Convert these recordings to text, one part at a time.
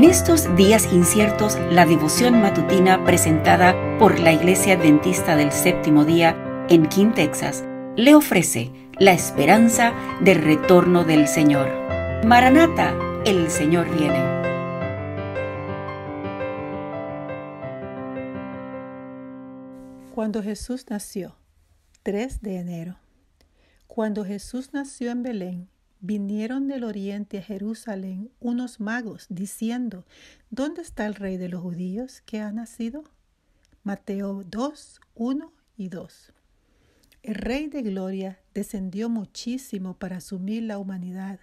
En estos días inciertos, la devoción matutina presentada por la Iglesia Adventista del Séptimo Día en King, Texas, le ofrece la esperanza del retorno del Señor. Maranata, el Señor viene. Cuando Jesús nació, 3 de enero. Cuando Jesús nació en Belén, vinieron del oriente a Jerusalén unos magos diciendo, ¿dónde está el rey de los judíos que ha nacido? Mateo 2, 1 y 2. El rey de gloria descendió muchísimo para asumir la humanidad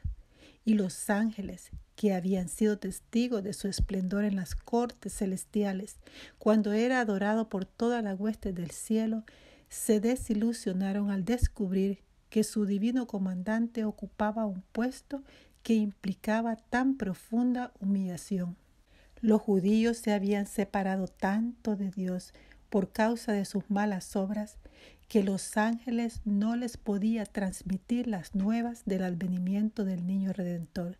y los ángeles que habían sido testigos de su esplendor en las cortes celestiales, cuando era adorado por toda la hueste del cielo, se desilusionaron al descubrir que su divino comandante ocupaba un puesto que implicaba tan profunda humillación. Los judíos se habían separado tanto de Dios por causa de sus malas obras que los ángeles no les podía transmitir las nuevas del advenimiento del niño redentor.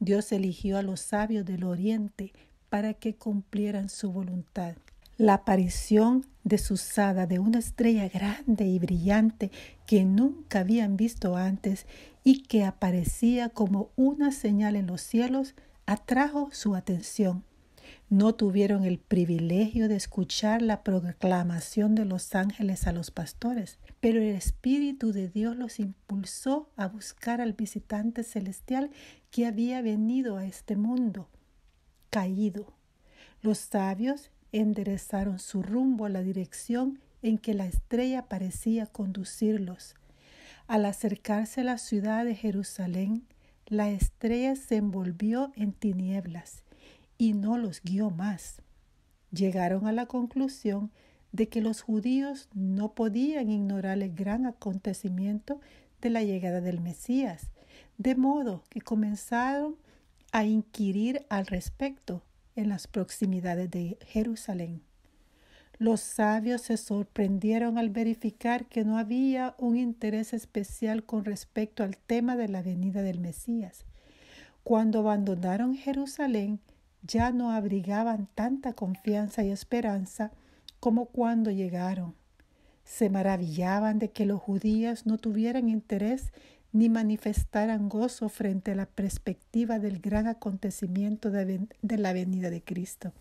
Dios eligió a los sabios del oriente para que cumplieran su voluntad. La aparición desusada de una estrella grande y brillante que nunca habían visto antes y que aparecía como una señal en los cielos atrajo su atención. No tuvieron el privilegio de escuchar la proclamación de los ángeles a los pastores, pero el Espíritu de Dios los impulsó a buscar al visitante celestial que había venido a este mundo caído. Los sabios enderezaron su rumbo a la dirección en que la estrella parecía conducirlos. Al acercarse a la ciudad de Jerusalén, la estrella se envolvió en tinieblas y no los guió más. Llegaron a la conclusión de que los judíos no podían ignorar el gran acontecimiento de la llegada del Mesías, de modo que comenzaron a inquirir al respecto en las proximidades de Jerusalén. Los sabios se sorprendieron al verificar que no había un interés especial con respecto al tema de la venida del Mesías. Cuando abandonaron Jerusalén, ya no abrigaban tanta confianza y esperanza como cuando llegaron. Se maravillaban de que los judíos no tuvieran interés ni manifestaran gozo frente a la perspectiva del gran acontecimiento de, la venida de Cristo.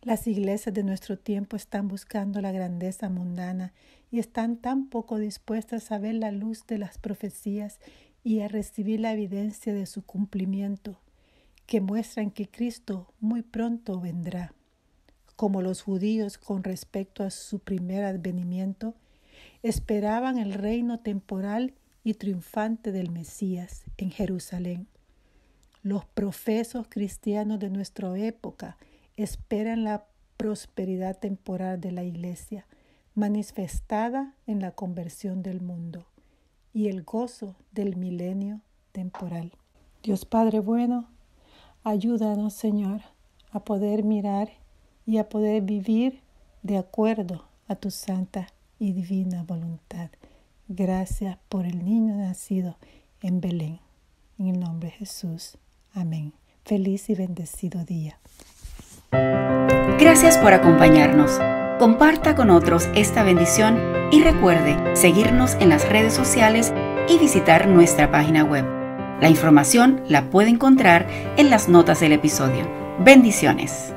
Las iglesias de nuestro tiempo están buscando la grandeza mundana y están tan poco dispuestas a ver la luz de las profecías y a recibir la evidencia de su cumplimiento, que muestran que Cristo muy pronto vendrá. Como los judíos con respecto a su primer advenimiento, esperaban el reino temporal y triunfante del Mesías en Jerusalén. Los profesos cristianos de nuestra época esperan la prosperidad temporal de la Iglesia, manifestada en la conversión del mundo y el gozo del milenio temporal. Dios Padre bueno, ayúdanos Señor a poder mirar y a poder vivir de acuerdo a tu santa y divina voluntad. Gracias por el niño nacido en Belén. En el nombre de Jesús. Amén. Feliz y bendecido día. Gracias por acompañarnos. Comparta con otros esta bendición y recuerde seguirnos en las redes sociales y visitar nuestra página web. La información la puede encontrar en las notas del episodio. Bendiciones.